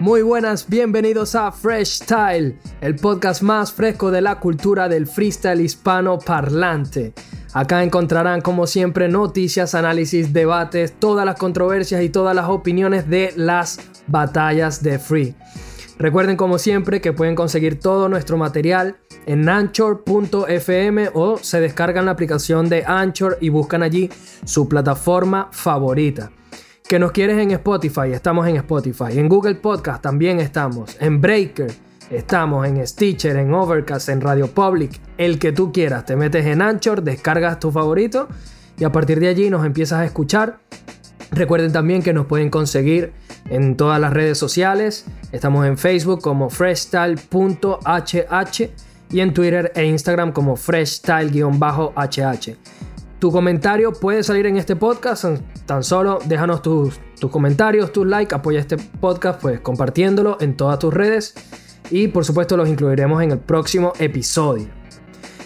Muy buenas, bienvenidos a Fresh Style, el podcast más fresco de la cultura del freestyle hispano parlante. Acá encontrarán como siempre noticias, análisis, debates, todas las controversias y todas las opiniones de las batallas de Free. Recuerden como siempre que pueden conseguir todo nuestro material en anchor.fm o se descargan la aplicación de Anchor y buscan allí su plataforma favorita que nos quieres en Spotify, estamos en Spotify. En Google Podcast también estamos. En Breaker estamos. En Stitcher, en Overcast, en Radio Public. El que tú quieras. Te metes en Anchor, descargas tu favorito y a partir de allí nos empiezas a escuchar. Recuerden también que nos pueden conseguir en todas las redes sociales. Estamos en Facebook como freshstyle.hh y en Twitter e Instagram como freshstyle-hh. Tu comentario puede salir en este podcast. Tan solo déjanos tus, tus comentarios, tus likes, apoya este podcast pues compartiéndolo en todas tus redes y por supuesto los incluiremos en el próximo episodio.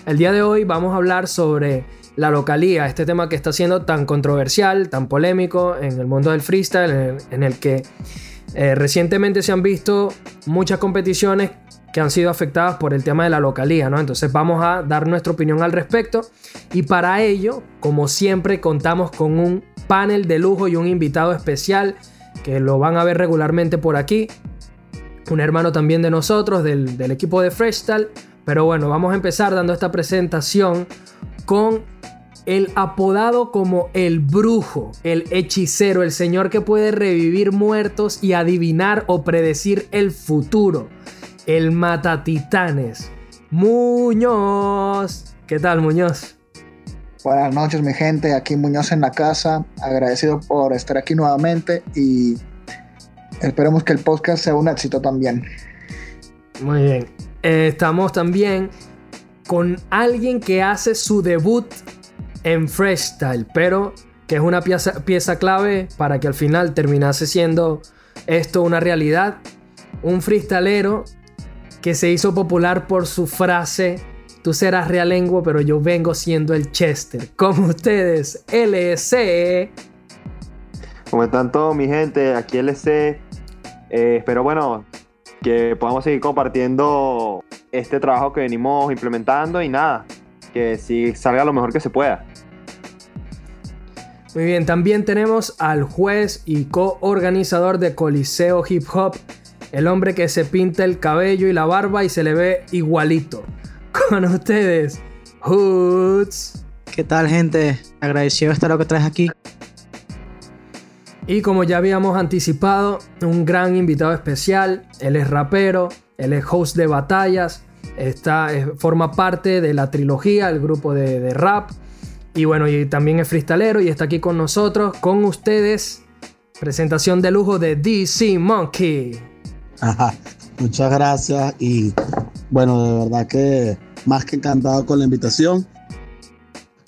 El día de hoy vamos a hablar sobre la localía, este tema que está siendo tan controversial, tan polémico en el mundo del freestyle, en el, que eh, recientemente se han visto muchas competiciones que han sido afectadas por el tema de la localía, ¿no? Entonces vamos a dar nuestra opinión al respecto. Y para ello, como siempre, contamos con un panel de lujo y un invitado especial que lo van a ver regularmente por aquí, un hermano también de nosotros, del, del equipo de Freestyle, pero bueno, vamos a empezar dando esta presentación con el apodado como el brujo, el hechicero, el señor que puede revivir muertos y adivinar o predecir el futuro el Matatitanes, Muñoz. ¿Qué tal, Muñoz? Buenas noches, mi gente. Aquí Muñoz en la casa. Agradecido por estar aquí nuevamente y esperemos que el podcast sea un éxito también. Muy bien. Eh, estamos también con alguien que hace su debut en freestyle, pero que es una pieza, pieza clave para que al final terminase siendo esto una realidad. Un freestalero que se hizo popular por su frase, tú serás realengo, pero yo vengo siendo el Chester. Como ustedes, LC. ¿Cómo están todos, mi gente? Aquí LC. Eh, espero, bueno, que podamos seguir compartiendo este trabajo que venimos implementando y nada, que sí salga lo mejor que se pueda. Muy bien, también tenemos al juez y coorganizador de Coliseo Hip Hop, el hombre que se pinta el cabello y la barba y se le ve igualito. Con ustedes, Hoods. ¿Qué tal, gente? Agradecido estar lo que traes aquí. Y como ya habíamos anticipado, un gran invitado especial. Él es rapero, él es host de batallas, está, forma parte de la trilogía, el grupo de, de rap. Y bueno, y también es freestalero y está aquí con nosotros, con ustedes. Presentación de lujo de DC Monkey. Muchas gracias y bueno, de verdad que más que encantado con la invitación.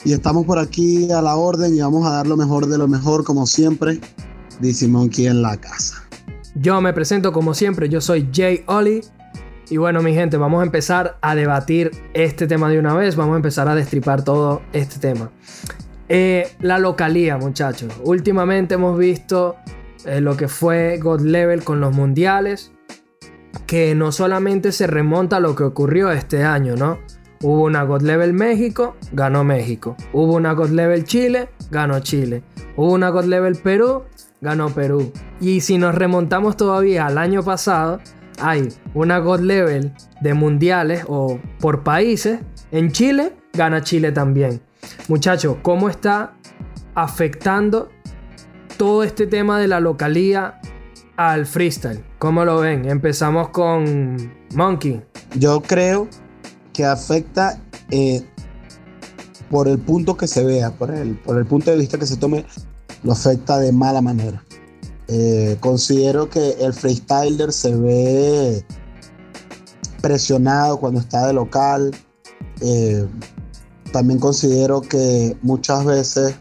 Y estamos por aquí a la orden y vamos a dar lo mejor de lo mejor como siempre. Dice Monkey en la casa. Yo me presento como siempre, yo soy Jay Ollie. Y bueno, mi gente, vamos a empezar a debatir este tema de una vez. Vamos a empezar a destripar todo este tema. Eh, la localía, muchachos. Últimamente hemos visto eh, lo que fue God Level con los mundiales que no solamente se remonta a lo que ocurrió este año, ¿no? Hubo una God Level México, ganó México. Hubo una God Level Chile, ganó Chile. Hubo una God Level Perú, ganó Perú. Y si nos remontamos todavía al año pasado, hay una God Level de mundiales o por países. En Chile, gana Chile también. Muchachos, ¿cómo está afectando todo este tema de la localía al freestyle. ¿Cómo lo ven? Empezamos con Monkey. Yo creo que afecta eh, por el punto que se vea, por el, por el punto de vista que se tome, lo afecta de mala manera. Eh, considero que el freestyler se ve presionado cuando está de local. Eh, también considero que muchas veces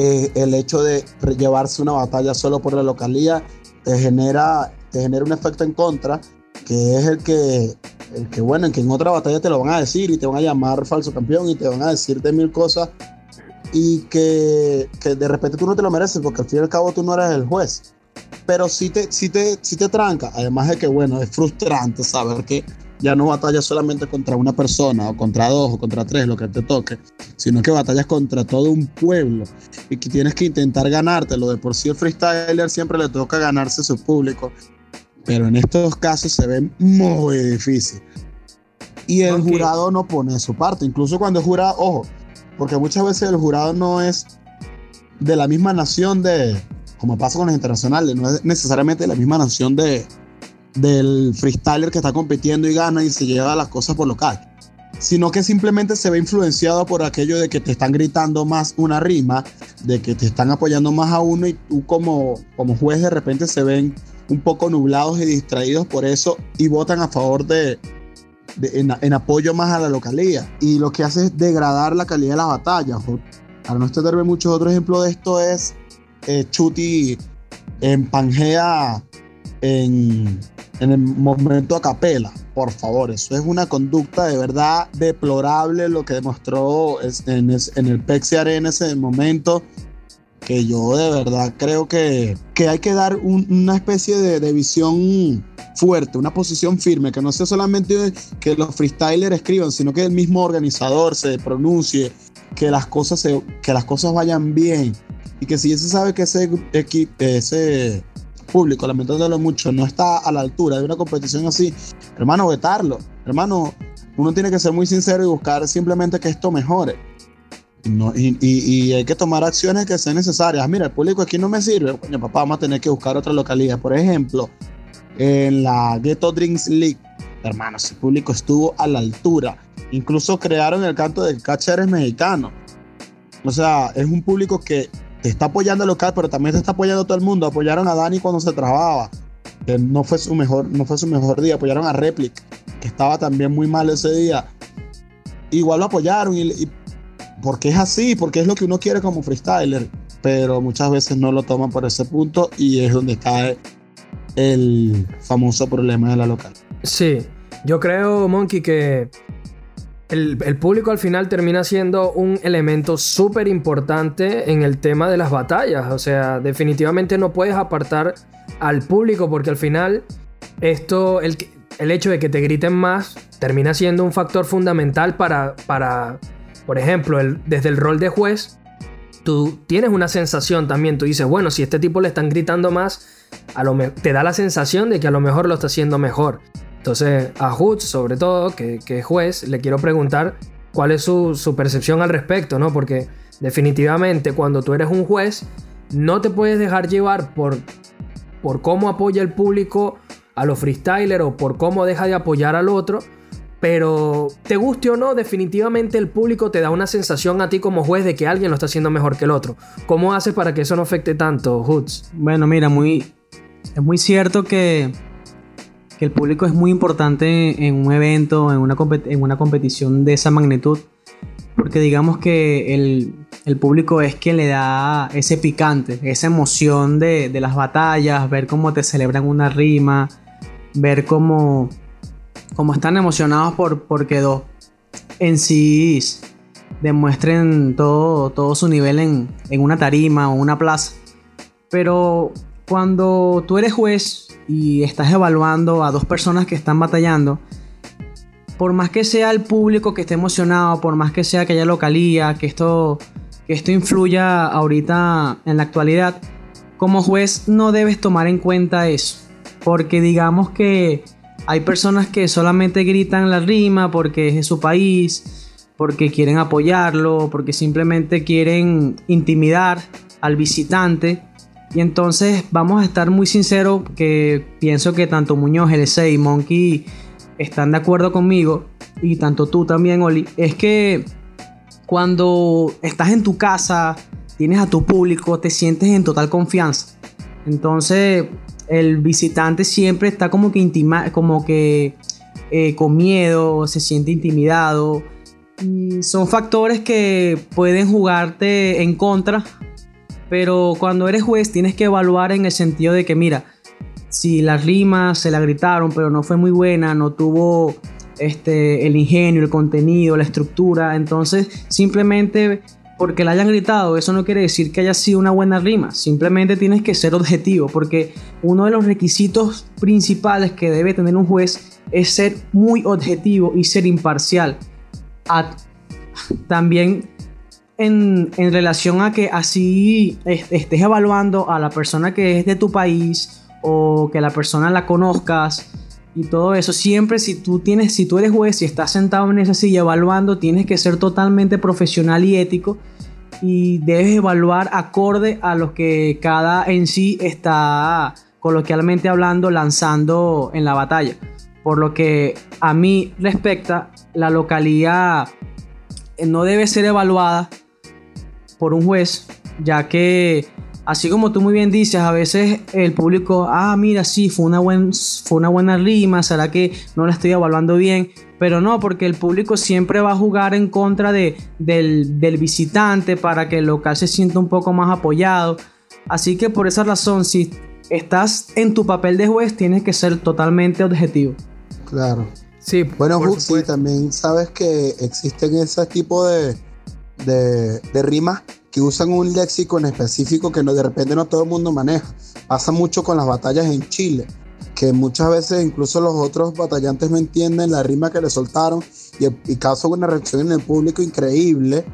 eh, el hecho de llevarse una batalla solo por la localía te genera, te genera un efecto en contra, que es el que, el que, bueno, en que en otra batalla te lo van a decir y te van a llamar falso campeón y te van a decirte mil cosas y que, que de repente tú no te lo mereces porque al fin y al cabo tú no eres el juez. pero sí te, sí, te, sí te tranca. Además de que, bueno, es frustrante saber que ya no batallas solamente contra una persona o contra dos o contra tres, lo que te toque, sino que batallas contra todo un pueblo y que tienes que intentar ganártelo. De por sí el freestyler siempre le toca ganarse su público, pero en estos casos se ve muy difícil. Y el jurado no pone su parte, incluso cuando el jurado, ojo, porque muchas veces el jurado no es de la misma nación de, como pasa con los internacionales, no es necesariamente de la misma nación de, del freestyler que está compitiendo y gana y se lleva las cosas por local, sino que simplemente se ve influenciado por aquello de que te están gritando más una rima, de que te están apoyando más a uno y tú como, como juez de repente se ven un poco nublados y distraídos por eso y votan a favor de, en, apoyo más a la localía. Y lo que hace es degradar la calidad de las batallas. Para no extenderme mucho, otro ejemplo de esto es eh, Chuti en Pangea en, en el momento a capela. Por favor, eso es una conducta de verdad deplorable lo que demostró en, el Pexi Arena ese momento. Que yo de verdad creo que, que hay que dar un- una especie de, de visión fuerte, una posición firme, que no sea solamente que los freestylers escriban, sino que el mismo organizador se pronuncie, que las cosas, se, que las cosas vayan bien. Y que si ya se sabe que ese, ese público, lamentándolo mucho, no está a la altura de una competición así, hermano, vetarlo. Hermano, uno tiene que ser muy sincero y buscar simplemente que esto mejore. No- y- y- y hay que tomar acciones que sean necesarias. Mira, el público aquí no me sirve. Coño, papá, vamos a tener que buscar otra localidad. Por ejemplo, en la Ghetto Drinks League, hermano, ese público estuvo a la altura. Incluso crearon el canto de Cacha eres mexicano. O sea, es un público que te está apoyando el local, pero también te está apoyando todo el mundo. Apoyaron a Dani cuando se trababa, que no fue su mejor, no fue su mejor día. Apoyaron a Replic, que estaba también muy mal ese día. Igual lo apoyaron y, y- porque es así, porque es lo que uno quiere como freestyler, pero muchas veces no lo toman por ese punto y es donde cae el famoso problema de la local. Sí, yo creo, Monkey, que el, público al final termina siendo un elemento súper importante en el tema de las batallas. O sea, definitivamente no puedes apartar al público porque al final esto, el, hecho de que te griten más, termina siendo un factor fundamental para, por ejemplo, desde el rol de juez, tú tienes una sensación también. Tú dices, bueno, si a este tipo le están gritando más, a lo te da la sensación de que a lo mejor lo está haciendo mejor. Entonces, a Hoods, sobre todo, que, que es juez, le quiero preguntar cuál es su, su percepción al respecto, ¿no? Porque definitivamente cuando tú eres un juez, no te puedes dejar llevar por, por cómo apoya el público a los freestylers o por cómo deja de apoyar al otro. Pero te guste o no, definitivamente el público te da una sensación a ti como juez de que alguien lo está haciendo mejor que el otro. ¿Cómo haces para que eso no afecte tanto, Hoods? Bueno, mira, muy, es muy cierto que, que el público es muy importante en un evento, en una, competición de esa magnitud, porque digamos que el, público es quien le da ese picante, esa emoción de, las batallas, ver cómo te celebran una rima, ver cómo, están emocionados por, porque dos en sí demuestren todo, todo su nivel en, en una tarima o una plaza. Pero cuando tú eres juez y estás evaluando a dos personas que están batallando, por más que sea el público que esté emocionado, por más que sea aquella localía, que esto, que esto influya ahorita en la actualidad, como juez no debes tomar en cuenta eso. Porque digamos que hay personas que solamente gritan la rima porque es de su país, porque quieren apoyarlo, porque simplemente quieren intimidar al visitante. Y entonces vamos a estar muy sinceros que pienso que tanto Muñoz, LC y Monkey están de acuerdo conmigo, y tanto tú también, Oli, es que cuando estás en tu casa, tienes a tu público, te sientes en total confianza. Entonces el visitante siempre está como que intima, como que eh, con miedo, se siente intimidado. Y son factores que pueden jugarte en contra, pero cuando eres juez tienes que evaluar en el sentido de que, mira, si la rima se la gritaron, pero no fue muy buena, no tuvo este, el ingenio, el contenido, la estructura, entonces simplemente porque la hayan gritado, eso no quiere decir que haya sido una buena rima. Simplemente tienes que ser objetivo, porque uno de los requisitos principales que debe tener un juez es ser muy objetivo y ser imparcial. también en, relación a que así estés evaluando a la persona que es de tu país o que la persona la conozcas y todo eso. Siempre si tú tienes, si tú eres juez y estás sentado en esa silla evaluando, tienes que ser totalmente profesional y ético y debes evaluar acorde a lo que cada en sí está coloquialmente hablando lanzando en la batalla. Por lo que a mí respecta, la localidad no debe ser evaluada por un juez, ya que así como tú muy bien dices, a veces el público, ah, mira, sí, fue una, buen, fue una buena rima, será que no la estoy evaluando bien, pero no, porque el público siempre va a jugar en contra de, del, del visitante para que el local se sienta un poco más apoyado. Así que por esa razón, si estás en tu papel de juez, tienes que ser totalmente objetivo. Claro. Sí, bueno, sí, también sabes que existen ese tipo de, de, de rimas que usan un léxico en específico que no, de repente no todo el mundo maneja. Pasa mucho con las batallas en Chile, que muchas veces incluso los otros batallantes no entienden la rima que le soltaron y, y causa una reacción en el público increíble.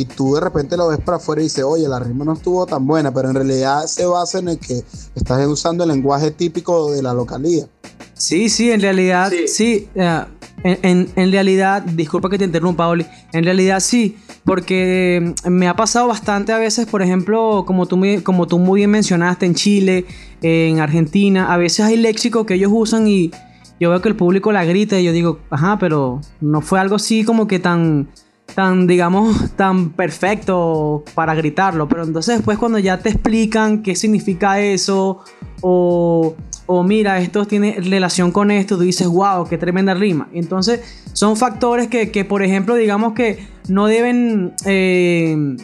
Y tú de repente lo ves para afuera y dices, oye, la rima no estuvo tan buena, pero en realidad se basa en el que estás usando el lenguaje típico de la localidad. Sí, sí, en realidad, sí. Eh, en, en, realidad, disculpa que te interrumpa, Oli. En realidad sí, porque me ha pasado bastante a veces, por ejemplo, como tú, como tú muy bien mencionaste, en Chile, en Argentina, a veces hay léxico que ellos usan y yo veo que el público la grita y yo digo, ajá, pero no fue algo así como que tan tan, digamos, tan perfecto para gritarlo. Pero entonces después cuando ya te explican qué significa eso, o, o mira, esto tiene relación con esto, tú dices, wow, qué tremenda rima. Entonces son factores que, que por ejemplo, digamos que no deben eh,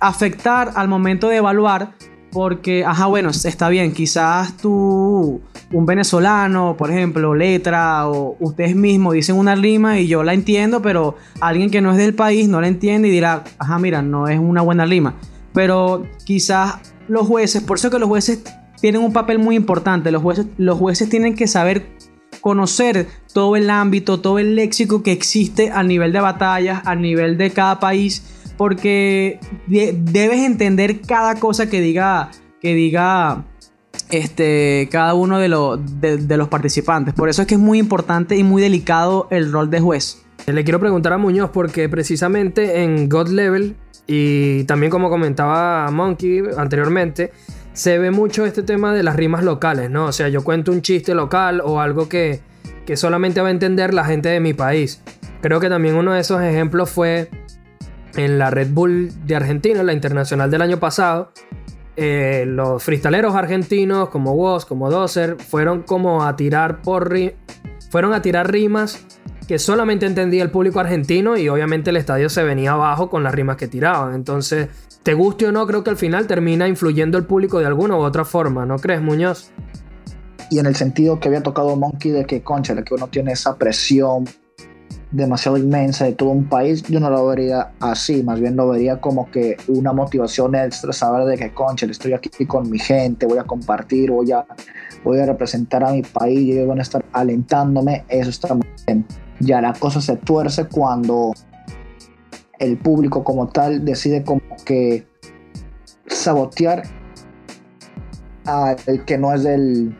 afectar al momento de evaluar porque, ajá, bueno, está bien, quizás tú, un venezolano, por ejemplo, letra, o ustedes mismos dicen una rima y yo la entiendo, pero alguien que no es del país no la entiende y dirá, ajá, mira, no es una buena rima. Pero quizás los jueces, por eso que los jueces tienen un papel muy importante, los jueces, los jueces tienen que saber conocer todo el ámbito, todo el léxico que existe a nivel de batallas, a nivel de cada país porque debes entender cada cosa que diga, que diga este, cada uno de, de, los participantes. Por eso es que es muy importante y muy delicado el rol de juez. Le quiero preguntar a Muñoz porque precisamente en God Level y también como comentaba Monkey anteriormente, se ve mucho este tema de las rimas locales, ¿no? O sea, yo cuento un chiste local o algo que, que solamente va a entender la gente de mi país. Creo que también uno de esos ejemplos fue en la Red Bull de Argentina, la internacional del año pasado, eh, los freestaleros argentinos como Woz, como Dozer, fueron como a tirar por tirar rimas que solamente entendía el público argentino y obviamente el estadio se venía abajo con las rimas que tiraban. Entonces, te guste o no, creo que al final termina influyendo el público de alguna u otra forma, ¿no crees, Muñoz? Y en el sentido que había tocado Monkey de que, concha, que uno tiene esa presión demasiado inmensa de todo un país, yo no lo vería así, más bien lo vería como que una motivación extra, saber de que, concha, estoy aquí con mi gente, voy a compartir, voy a, voy a representar a mi país, ellos van a estar alentándome, eso está muy bien. Ya la cosa se tuerce cuando el público como tal decide como que sabotear al que no es del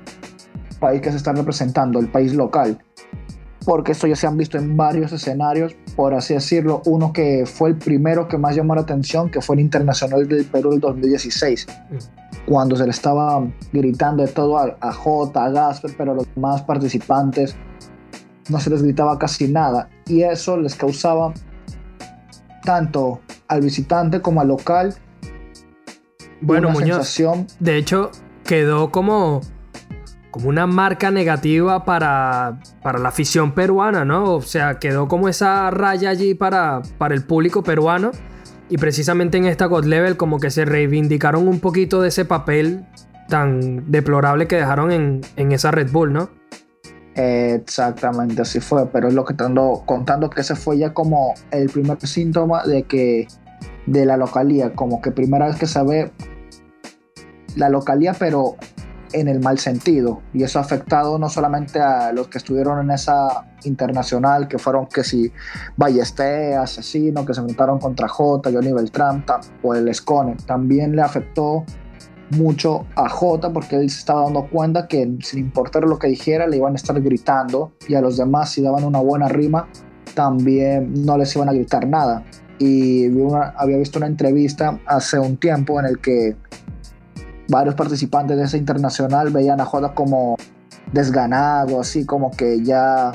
país que se está representando, el país local porque esto ya se han visto en varios escenarios, por así decirlo. Uno que fue el primero que más llamó la atención, que fue el Internacional del Perú del 2016, mm. cuando se le estaba gritando de todo a, a J, a Gasper, pero a los demás participantes no se les gritaba casi nada. Y eso les causaba tanto al visitante como al local bueno, una sensación. De hecho, quedó como como una marca negativa para, para la afición peruana, ¿no? O sea, quedó como esa raya allí para, para el público peruano. Y precisamente en esta God Level como que se reivindicaron un poquito de ese papel tan deplorable que dejaron en, en esa Red Bull, ¿no? Exactamente, así fue, pero es lo que te ando contando que ese fue ya como el primer síntoma de que de la localía, como que primera vez que se ve la localía, pero en el mal sentido. Y eso ha afectado no solamente a los que estuvieron en esa internacional, que fueron que si Ballesté, Asesino, que se enfrentaron contra J, Johnny Beltrán o el Escone. También le afectó mucho a J porque él se estaba dando cuenta que sin importar lo que dijera le iban a estar gritando y a los demás si daban una buena rima también no les iban a gritar nada. Y había visto una entrevista hace un tiempo en el que varios participantes de esa internacional veían a Joda como desganado, así como que ya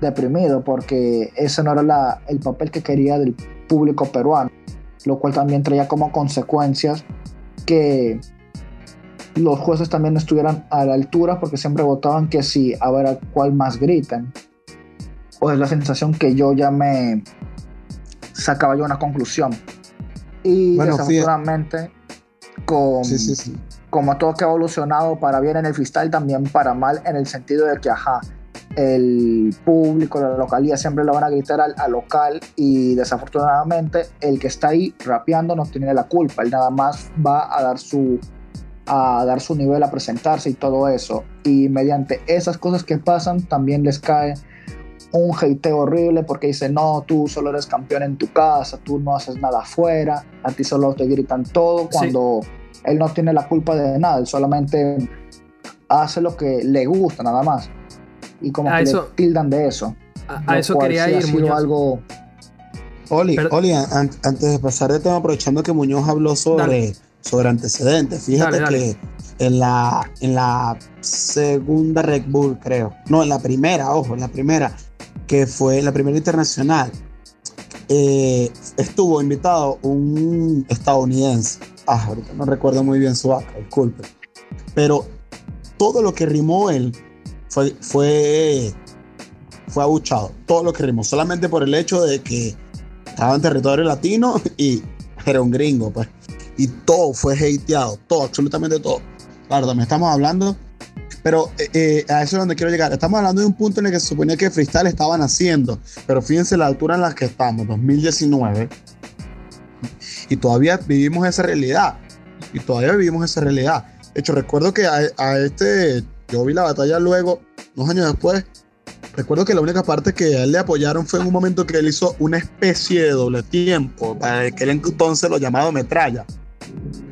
deprimido, porque ese no era el papel que quería del público peruano, lo cual también traía como consecuencias que los jueces también estuvieran a la altura, porque siempre votaban que sí, a ver a cuál más gritan. O es la sensación que yo ya me sacaba yo una conclusión. Y desafortunadamente con, como todo que ha evolucionado para bien en el freestyle, también para mal en el sentido de que, ajá, el público, la localidad siempre lo van a gritar al, local y desafortunadamente el que está ahí rapeando no tiene la culpa, él nada más va a dar su a dar su nivel a presentarse y todo eso. Y mediante esas cosas que pasan también les cae un hate horrible porque dice no, tú solo eres campeón en tu casa, tú no haces nada afuera, a ti solo te gritan todo cuando él no tiene la culpa de nada, él solamente hace lo que le gusta nada más. Y como que le tildan de eso. A, eso quería ir, Muñoz. Algo... Oli, Oli antes de pasar de tema, aprovechando que Muñoz habló sobre, sobre antecedentes, fíjate que en la, en la segunda Red Bull, creo. No, en la primera, ojo, en la primera que fue la primera internacional, eh, estuvo invitado un estadounidense. Ah, ahorita no recuerdo muy bien su acta, disculpe. Pero todo lo que rimó él fue, fue, fue abuchado. Todo lo que rimó, solamente por el hecho de que estaba en territorio latino y era un gringo, pues. Y todo fue hateado, todo, absolutamente todo. Claro, también estamos hablando pero eh, eh, a eso es donde quiero llegar. Estamos hablando de un punto en el que se suponía que freestyle estaban haciendo, pero fíjense la altura en la que estamos, 2019, y todavía vivimos esa realidad. Y todavía vivimos esa realidad. De hecho, recuerdo que a, este, yo vi la batalla luego, unos años después, recuerdo que la única parte que a él le apoyaron fue en un momento que él hizo una especie de doble tiempo, para que él entonces lo llamado metralla.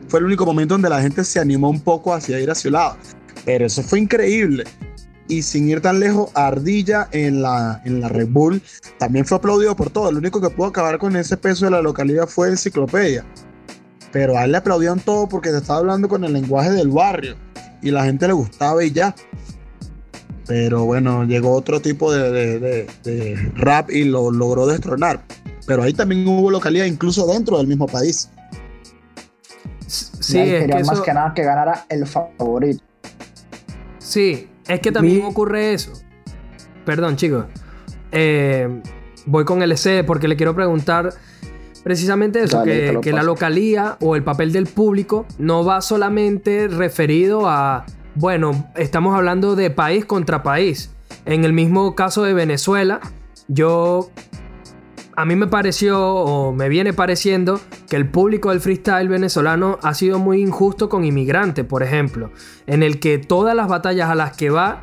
Fue el único momento donde la gente se animó un poco hacia ir hacia el lado. Pero eso fue increíble. Y sin ir tan lejos, Ardilla en la, en la Red Bull también fue aplaudido por todos. Lo único que pudo acabar con ese peso de la localidad fue Enciclopedia. Pero a él le aplaudían todo porque se estaba hablando con el lenguaje del barrio. Y la gente le gustaba y ya. Pero bueno, llegó otro tipo de, rap y lo logró destronar. Pero ahí también hubo localidad incluso dentro del mismo país. Sí, quería más que nada que ganara el favorito. Sí, es que también ocurre eso. Perdón, chicos. Eh, voy con el C porque le quiero preguntar precisamente eso, que, la localía o el papel del público no va solamente referido a, bueno, estamos hablando de país contra país. En el mismo caso de Venezuela, yo a mí me pareció o me viene pareciendo que el público del freestyle venezolano ha sido muy injusto con inmigrantes, por ejemplo, en el que todas las batallas a las que va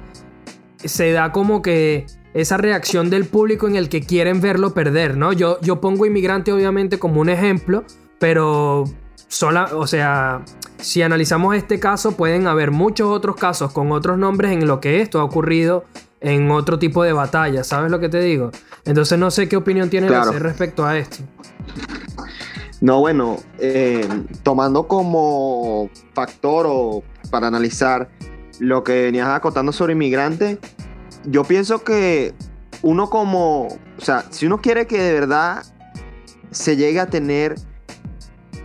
se da como que esa reacción del público en el que quieren verlo perder, ¿no? Yo, yo pongo inmigrante obviamente como un ejemplo, pero sola, o sea, si analizamos este caso pueden haber muchos otros casos con otros nombres en lo que esto ha ocurrido en otro tipo de batalla, ¿sabes lo que te digo? Entonces no sé qué opinión tiene respecto a esto. No, bueno, eh, tomando como factor o para analizar lo que venías acotando sobre inmigrantes, yo pienso que uno como, o sea, si uno quiere que de verdad se llegue a tener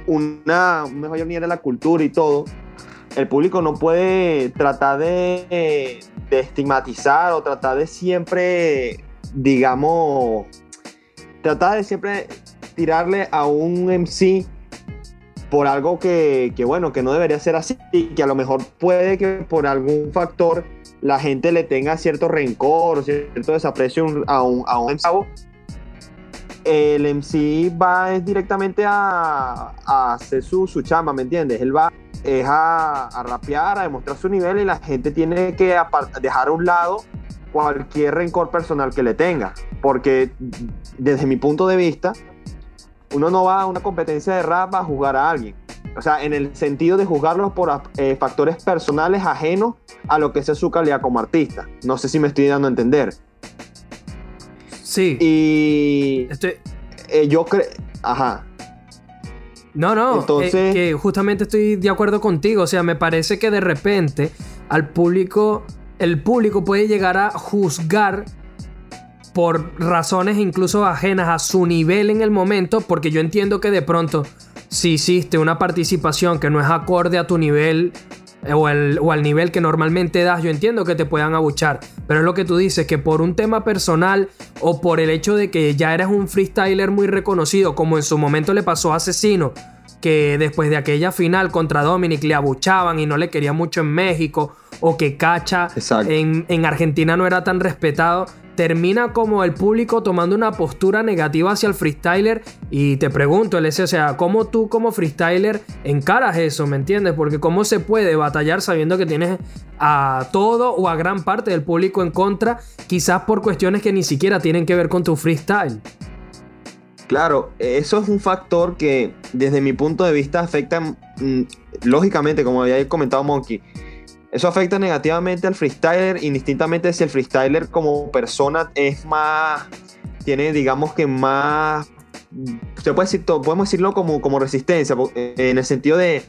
una, un mejor nivel de la cultura y todo, el público no puede tratar de, estigmatizar o tratar de siempre, digamos, tratar de siempre tirarle a un MC por algo que, bueno, que no debería ser así, que a lo mejor puede que por algún factor la gente le tenga cierto rencor o cierto desaprecio a un, a un MC. el MC va es directamente a, a hacer su, su chamba, ¿me entiendes? Él va es a, a rapear, a demostrar su nivel y la gente tiene que dejar a un lado cualquier rencor personal que le tenga. Porque desde mi punto de vista, uno no va a una competencia de rap a juzgar a alguien. O sea, en el sentido de juzgarlos por eh, factores personales ajenos a lo que sea su calidad como artista. No sé si me estoy dando a entender. Sí. Y Estoy... eh, yo creo... Ajá. No, no, Entonces- eh, que justamente estoy de acuerdo contigo. O sea, me parece que de repente al público, el público puede llegar a juzgar por razones incluso ajenas a su nivel en el momento, porque yo entiendo que de pronto, si hiciste una participación que no es acorde a tu nivel eh, o, al nivel que normalmente das, yo entiendo que te puedan abuchar. Pero es lo que tú dices, que por un tema personal o por el hecho de que ya eres un freestyler muy reconocido, como en su momento le pasó a Asesino, que después de aquella final contra Dominic le abuchaban y no le quería mucho en México, o que Cacha en Argentina no era tan respetado, termina como el público tomando una postura negativa hacia el freestyler y te pregunto, LS, o sea, ¿cómo tú como freestyler encaras eso, me entiendes? Porque cómo se puede batallar sabiendo que tienes a todo o a gran parte del público en contra, quizás por cuestiones que ni siquiera tienen que ver con tu freestyle. Claro, eso es un factor que desde mi punto de vista afecta, mm, lógicamente, como había comentado Monkey, eso afecta negativamente al freestyler, indistintamente si el freestyler como persona es más, tiene digamos que más, se puede decir, podemos decirlo como, como resistencia, eh, en el sentido de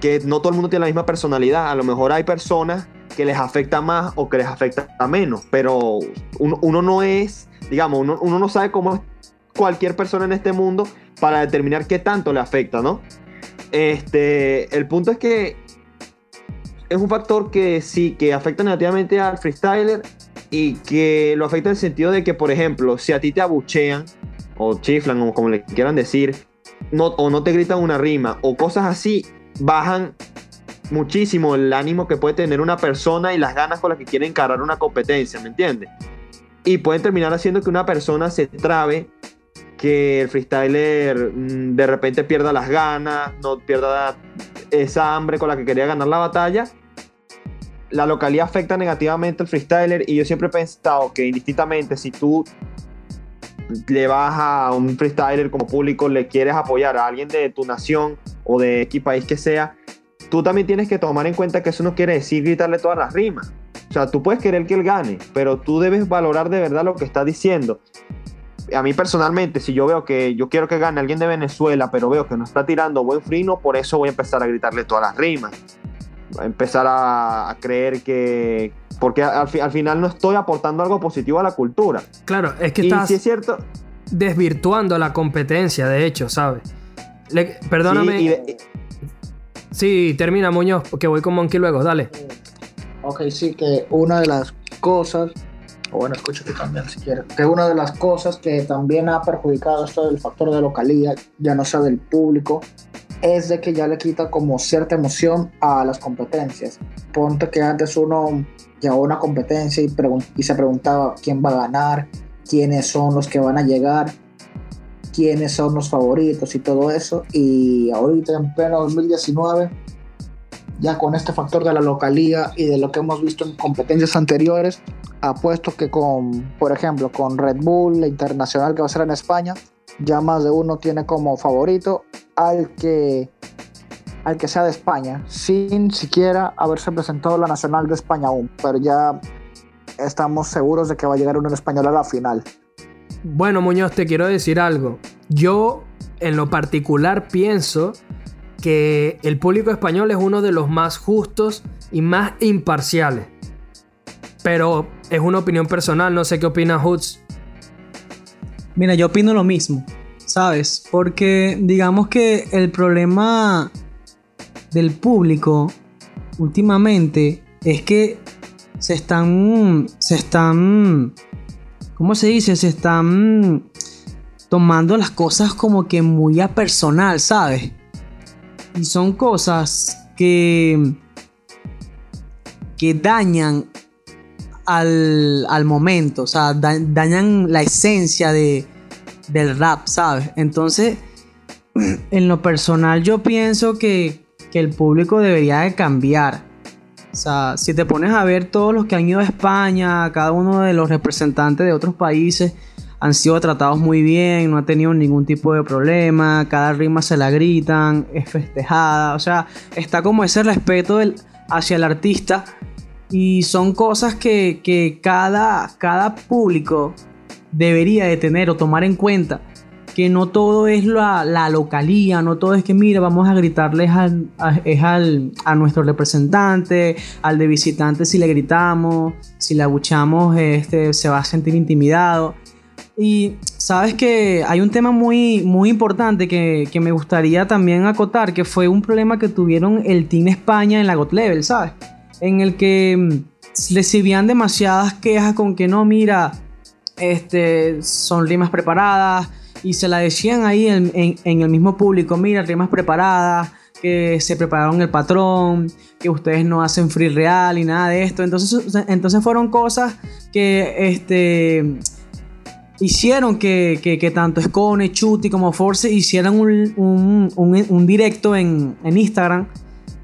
que no todo el mundo tiene la misma personalidad, a lo mejor hay personas que les afecta más o que les afecta menos, pero uno, uno no es, digamos, uno, uno no sabe cómo es cualquier persona en este mundo para determinar qué tanto le afecta, ¿no? Este, el punto es que es un factor que sí, que afecta negativamente al freestyler y que lo afecta en el sentido de que, por ejemplo, si a ti te abuchean o chiflan o como le quieran decir, o no te gritan una rima o cosas así, bajan muchísimo el ánimo que puede tener una persona y las ganas con las que quiere encarar una competencia, ¿me entiendes? Y pueden terminar haciendo que una persona se trabe que el freestyler mm, de repente pierda las ganas, no pierda esa hambre con la que quería ganar la batalla. La localidad afecta negativamente al freestyler y yo siempre he pensado que indistintamente si tú le vas a un freestyler como público, le quieres apoyar a alguien de tu nación o de X país que sea, tú también tienes que tomar en cuenta que eso no quiere decir gritarle todas las rimas. O sea, tú puedes querer que él gane, pero tú debes valorar de verdad lo que está diciendo a mí personalmente, si yo veo que yo quiero que gane alguien de Venezuela, pero veo que no está tirando buen frino, por eso voy a empezar a gritarle todas las rimas. Voy a empezar a, a creer que. Porque al, fi- al final no estoy aportando algo positivo a la cultura. Claro, es que y estás si es cierto. desvirtuando la competencia, de hecho, ¿sabes? Le- perdóname. sí, y de- Sí, termina Muñoz, que voy con Monkey luego, dale. Ok, sí, que una de las cosas, o bueno, escucho también si quieres, que una de las cosas que también ha perjudicado esto del factor de localía, ya no sea del público, es de que ya le quita como cierta emoción a las competencias. Ponte que antes uno llegaba a una competencia y, y se preguntaba quién va a ganar, quiénes son los que van a llegar, quiénes son los favoritos y todo eso. Y ahorita en pleno 2019 ya con este factor de la localía y de lo que hemos visto en competencias anteriores, apuesto que con, por ejemplo, con Red Bull, la internacional que va a ser en España, ya más de uno tiene como favorito al que al que sea de España, sin siquiera haberse presentado la nacional de España aún, pero ya estamos seguros de que va a llegar uno en español a la final. Bueno, Muñoz, te quiero decir algo. Yo, en lo particular, pienso que el público español es uno de los más justos y más imparciales. Pero es una opinión personal, no sé qué opina Hoods. Mira, yo opino lo mismo, ¿sabes? Porque digamos que el problema del público últimamente es que se están, se están, ¿cómo se dice? Se están tomando las cosas como que muy a personal, ¿sabes? Y son cosas que, que dañan al, al momento, o sea, da- dañan la esencia de, del rap, ¿sabes? Entonces, en lo personal yo pienso que, que el público debería de cambiar. O sea, si te pones a ver todos los que han ido a España, cada uno de los representantes de otros países han sido tratados muy bien, no ha tenido ningún tipo de problema, cada rima se la gritan, es festejada, o sea, está como ese respeto hacia el artista y son cosas que, cada, cada público debería de tener o tomar en cuenta que no todo es la, localía, no todo es que, mira, vamos a gritarles al, a, es al, a nuestro representante, al de visitante si le gritamos, si le abuchamos, este, se va a sentir intimidado. Y sabes que hay un tema muy, muy importante que, que, me gustaría también acotar, que fue un problema que tuvieron el Team España en la God Level, ¿sabes? En el que mm, recibían demasiadas quejas con que no, mira, este, son rimas preparadas, y se la decían ahí en, el mismo público, mira, rimas preparadas, que se prepararon el patrón, que ustedes no hacen free real y nada de esto. Entonces, entonces fueron cosas que este, hicieron que, tanto Scone, Chuti como Force hicieran un, directo en, Instagram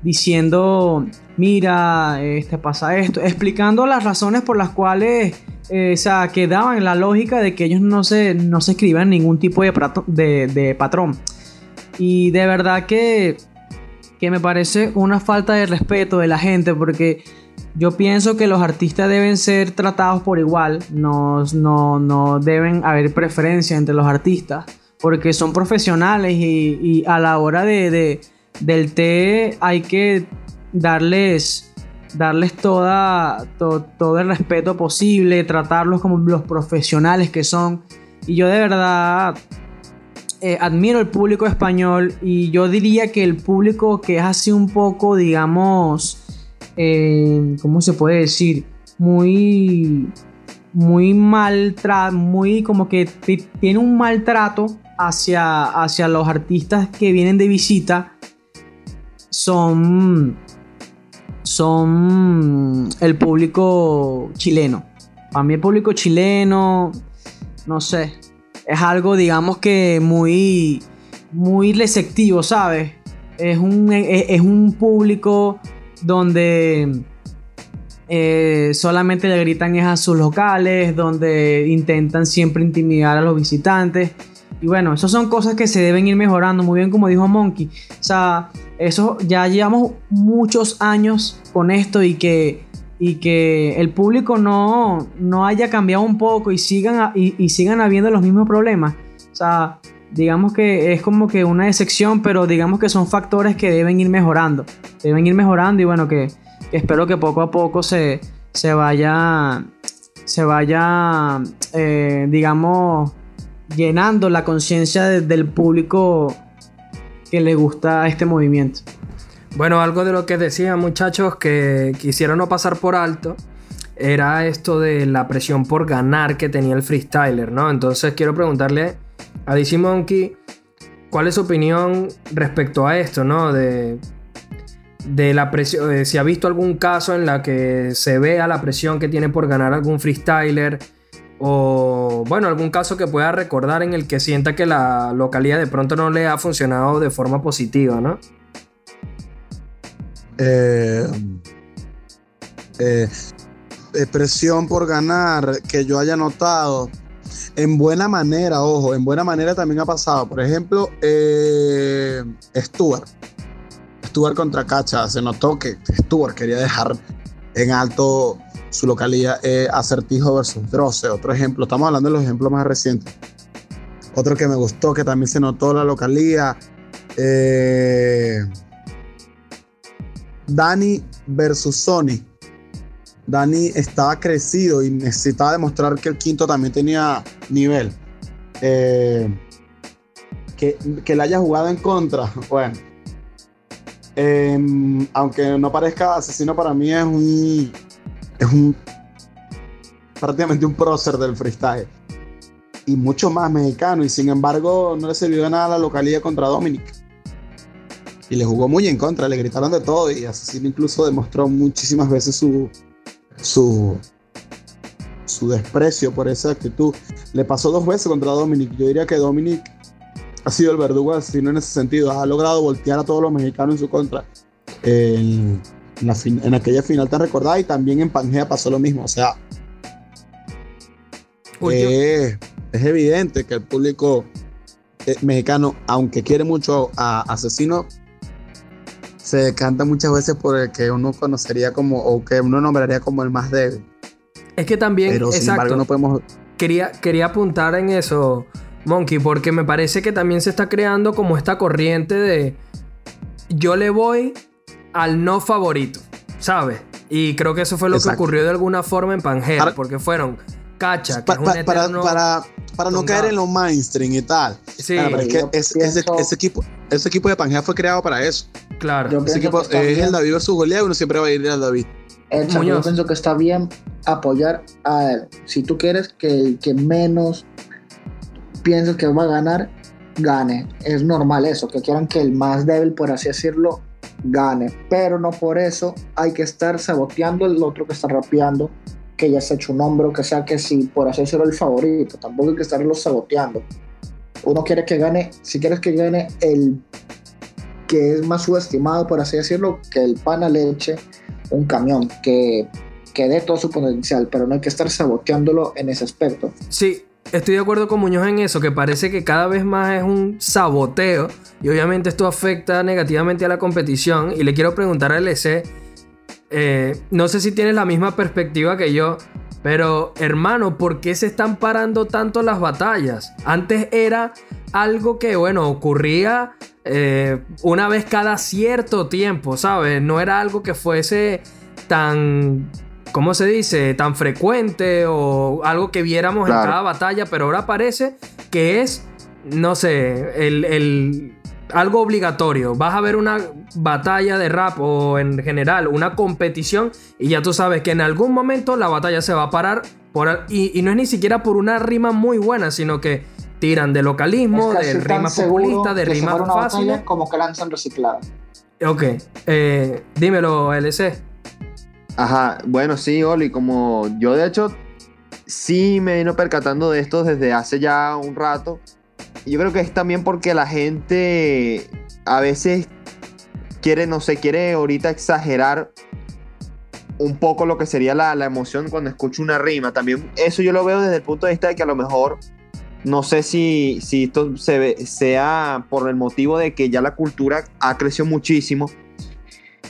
diciendo, mira, este pasa esto, explicando las razones por las cuales eh, o sea, que la lógica de que ellos no se, no se escriban ningún tipo de, de, patrón. Y de verdad que, que me parece una falta de respeto de la gente porque yo pienso que los artistas deben ser tratados por igual, no, no, no deben haber preferencia entre los artistas porque son profesionales y, a la hora de, del té hay que darles darles toda, todo el respeto posible, tratarlos como los profesionales que son. Y yo de verdad eh, admiro el público español y yo diría que el público que es así un poco, digamos, eh, ¿cómo se puede decir? Muy, muy maltrato, muy como que tiene un maltrato hacia, hacia los artistas que vienen de visita. Son son el público chileno. Para mí el público chileno, no sé, es algo digamos que muy, muy receptivo, ¿sabes? Es un, es, un público donde eh, solamente le gritan es a sus locales, donde intentan siempre intimidar a los visitantes. Y bueno, esas son cosas que se deben ir mejorando, muy bien como dijo Monkey. O sea, eso ya llevamos muchos años con esto y que, y que el público no, no haya cambiado un poco y sigan, y, sigan habiendo los mismos problemas. O sea, digamos que es como que una excepción, pero digamos que son factores que deben ir mejorando. Deben ir mejorando y bueno, que, espero que poco a poco se, se vaya, se vaya, eh, digamos, llenando la conciencia del público que le gusta este movimiento. Bueno, algo de lo que decían muchachos que quisiera no pasar por alto era esto de la presión por ganar que tenía el freestyler, ¿no? Entonces quiero preguntarle a DC Monkey cuál es su opinión respecto a esto, ¿no? De, de la presión, eh, si ha visto algún caso en la que se vea la presión que tiene por ganar algún freestyler o bueno, algún caso que pueda recordar en el que sienta que la localidad de pronto no le ha funcionado de forma positiva, ¿no? Eh, eh, presión por ganar que yo haya notado en buena manera, ojo, en buena manera también ha pasado. Por ejemplo, eh, Stuart. Stuart contra Cacha. Se notó que Stuart quería dejar en alto su localidad eh, Acertijo versus Droce. Otro ejemplo, estamos hablando de los ejemplos más recientes. Otro que me gustó, que también se notó la localía. Eh, Dani versus Sony. Dani estaba crecido y necesitaba demostrar que el quinto también tenía nivel. Eh, que, que le haya jugado en contra, bueno. Em, aunque no parezca asesino, para mí es un, es un prácticamente un prócer del freestyle y mucho más mexicano y sin embargo no le sirvió de nada la localidad contra Dominic y le jugó muy en contra, le gritaron de todo y Asesino incluso demostró muchísimas veces su su su desprecio por esa actitud. le pasó dos veces contra Dominic. Yo diría que Dominic ha sido el verdugo asesino en ese sentido. Ha logrado voltear a todos los mexicanos en su contra. En, la en aquella final tan recordada y también en Pangea pasó lo mismo. O sea, eh, es evidente que el público eh, mexicano, aunque quiere mucho a Asesino, se decanta muchas veces por el que uno conocería como, o que uno nombraría como el más débil. Es que también, Pero sin embargo no podemos... quería, quería apuntar en eso, Monkey, porque me parece que también se está creando como esta corriente de yo le voy al no favorito, ¿sabes? Y creo que eso fue lo Exacto. que ocurrió de alguna forma en Pangea, Para- porque fueron Cacha, que Pa- es un pa- para, eterno- para, para no caer en lo mainstream y tal. Sí, Claro, pero es que ese, pienso- ese- ese equipo, ese equipo de Pangea fue creado para eso. claro. Yo Ese equipo es bien. el David versus Goliat y uno siempre va a ir al David. Exacto, yo pienso que está bien apoyar a él. Si tú quieres que el que menos piensas que va a ganar, gane. Es normal eso, que quieran que el más débil, por así decirlo, gane. Pero no por eso hay que estar saboteando el otro que está rapeando, que ya se ha hecho un hombro, que sea que si por así decirlo el favorito. Tampoco hay que estarlo saboteando. Uno quiere que gane, si quieres que gane el que es más subestimado, por así decirlo, que el pana leche un camión que, que dé todo su potencial, pero no hay que estar saboteándolo en ese aspecto. Sí, estoy de acuerdo con Muñoz en eso, que parece que cada vez más es un saboteo y obviamente esto afecta negativamente a la competición. Y le quiero preguntar a LC, eh, no sé si tienes la misma perspectiva que yo, pero hermano, ¿por qué se están parando tanto las batallas? Antes era algo que, bueno, ocurría eh, una vez cada cierto tiempo, ¿sabes? No era algo que fuese tan ¿cómo se dice? Tan frecuente o algo que viéramos en cada batalla, pero ahora parece que es, no sé, el, el- algo obligatorio. Vas a ver una batalla de rap o en general una competición y ya tú sabes que en algún momento la batalla se va a parar por, y, y no es ni siquiera por una rima muy buena, sino que tiran de localismo, de rimas populistas, de rimas fáciles. como que lanzan reciclada. Ok, eh, dímelo, LC. Ajá, bueno, sí, Oli, como yo de hecho sí me vino percatando de esto desde hace ya un rato. Yo creo que es también porque la gente a veces quiere, no sé, quiere ahorita exagerar un poco lo que sería la, la emoción cuando escucho una rima. También eso yo lo veo desde el punto de vista de que a lo mejor no sé si, si esto se ve- sea por el motivo de que ya la cultura ha crecido muchísimo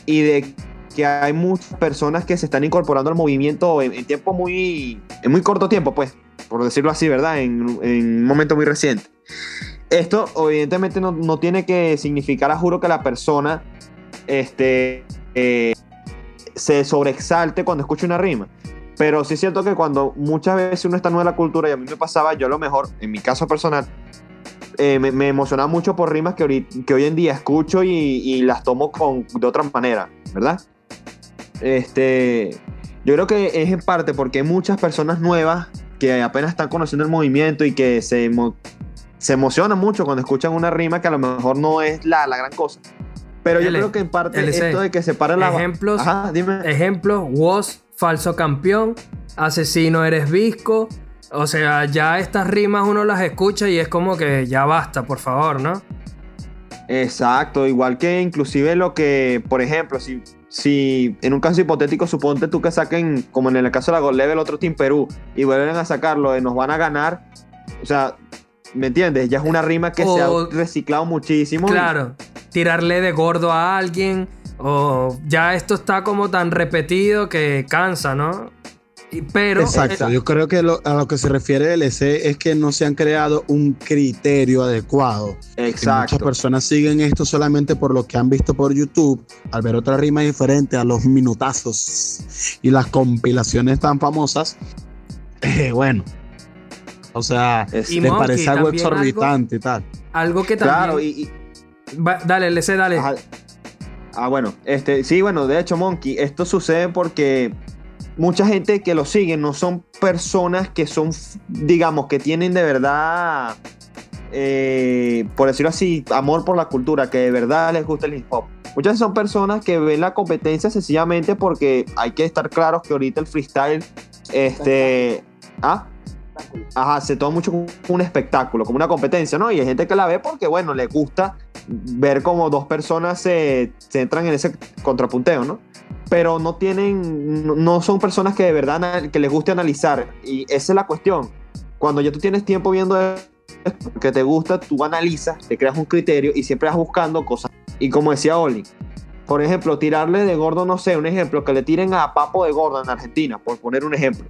y de que hay muchas personas que se están incorporando al movimiento en, en tiempo muy en muy corto tiempo pues por decirlo así verdad en, en un momento muy reciente. Esto evidentemente no, no tiene que significar a juro que la persona este eh, se sobreexalte cuando escucha una rima. Pero sí es cierto que cuando muchas veces uno está nuevo en la cultura y a mí me pasaba yo a lo mejor en mi caso personal eh, me, me emocionaba mucho por rimas que, que hoy en día escucho y, y las tomo con, de otra manera, ¿verdad? Este, yo creo que es en parte porque hay muchas personas nuevas que apenas están conociendo el movimiento y que se, emo- se emocionan mucho cuando escuchan una rima que a lo mejor no es la, la gran cosa. Pero yo creo que en parte LC. esto de que se para la... Ejemplos. Ajá, dime. Ejemplo, Was, falso campeón, asesino eres visco. O sea, ya estas rimas uno las escucha y es como que ya basta, por favor, ¿no? Exacto, igual que inclusive lo que, por ejemplo, si, si en un caso hipotético, suponte tú que saquen, como en el caso de la God Level, otro Team Perú, y vuelven a sacarlo, de nos van a ganar, o sea, ¿me entiendes? Ya es una rima que se ha reciclado muchísimo. y- Claro, tirarle de gordo a alguien. O ya esto está como tan repetido que cansa, ¿no? Pero. Exacto, eh, yo creo que lo- a lo que se refiere el LC es que no se han creado un criterio adecuado. Que muchas Exacto. personas siguen esto solamente por lo que han visto por YouTube, al ver otra rima diferente a los minutazos y las compilaciones tan famosas. eh, bueno, o sea, Y les Monkey, parece algo también algo- exorbitante y tal. algo que también. claro, y, y- Va- dale, LC, dale. Ajá. Ah, bueno, este, sí, bueno, de hecho, Monkey, esto sucede porque mucha gente que lo sigue no son personas que son, digamos, que tienen de verdad, eh, por decirlo así, amor por la cultura, que de verdad les gusta el hip hop. Muchas son personas que ven la competencia sencillamente porque hay que estar claros que ahorita el freestyle, este, ah, Ajá, se toma mucho como un espectáculo, como una competencia, ¿no? Y hay gente que la ve porque, bueno, le gusta ver cómo dos personas se, se entran en ese contrapunteo, ¿no? Pero no tienen, no- son personas que de verdad que les guste analizar. Y esa es la cuestión. Cuando ya tú tienes tiempo viendo esto que te gusta, tú analizas, te creas un criterio y siempre vas buscando cosas. Y como decía Oli, por ejemplo, tirarle de gordo, no sé, un ejemplo, que le tiren a Papo de gordo en Argentina, por poner un ejemplo.